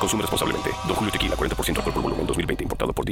Consume responsablemente. Don Julio Tequila, 40% alcohol por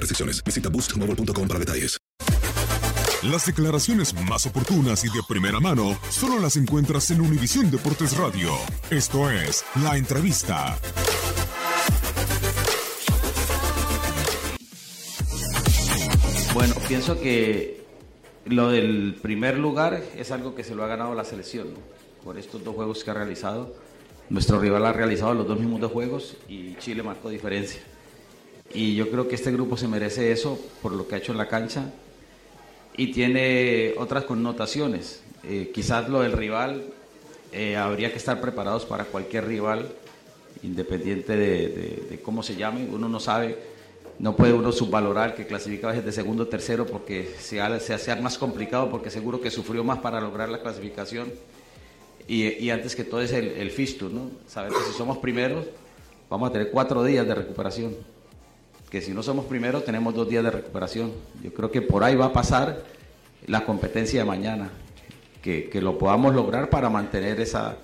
restricciones. Visita boostmobile.com para detalles. Las declaraciones más oportunas y de primera mano solo las encuentras en Univisión Deportes Radio. Esto es La Entrevista. Bueno, pienso que lo del primer lugar es algo que se lo ha ganado la selección por estos dos juegos que ha realizado nuestro rival ha realizado los dos mismos dos juegos y Chile marcó diferencia. Y yo creo que este grupo se merece eso por lo que ha hecho en la cancha y tiene otras connotaciones. Eh, quizás lo del rival, eh, habría que estar preparados para cualquier rival, independiente de, cómo se llame. Uno no sabe, no puede uno subvalorar que clasifica a veces de segundo o tercero porque se, hace más complicado, porque seguro que sufrió más para lograr la clasificación y, antes que todo es el, el ¿no? Saber que si somos primeros, vamos a tener cuatro días de recuperación. Que si no somos primeros, tenemos dos días de recuperación. Yo creo que por ahí va a pasar la competencia de mañana. Que, que lo podamos lograr para mantener esa,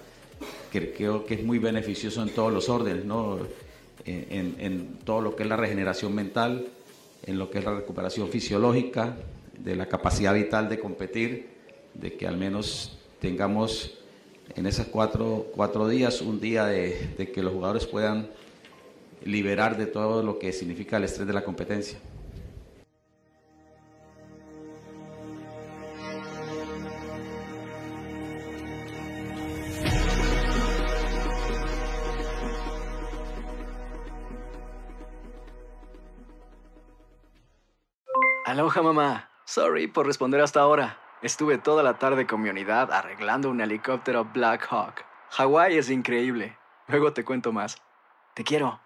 que creo que es muy beneficioso en todos los órdenes, ¿no? En, en, todo lo que es la regeneración mental, en lo que es la recuperación fisiológica, de la capacidad vital de competir, de que al menos tengamos en esos cuatro, cuatro días, un día de, de que los jugadores puedan liberar de todo lo que significa el estrés de la competencia. Aloha mamá. Sorry por responder hasta ahora. Estuve toda la tarde con mi unidad arreglando un helicóptero Black Hawk. Hawái es increíble. Luego te cuento más. Te quiero.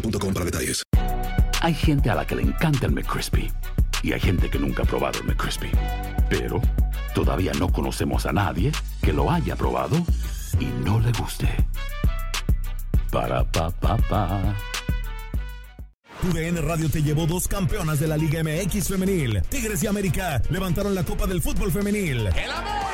para detalles. Hay gente a la que le encanta el McCrispy y hay gente que nunca ha probado el McCrispy. Pero todavía no conocemos a nadie que lo haya probado y no le guste. Para pa pa pa. UDN Radio te llevó dos campeonas de la Liga MX femenil. Tigres y América levantaron la Copa del Fútbol femenil. El América,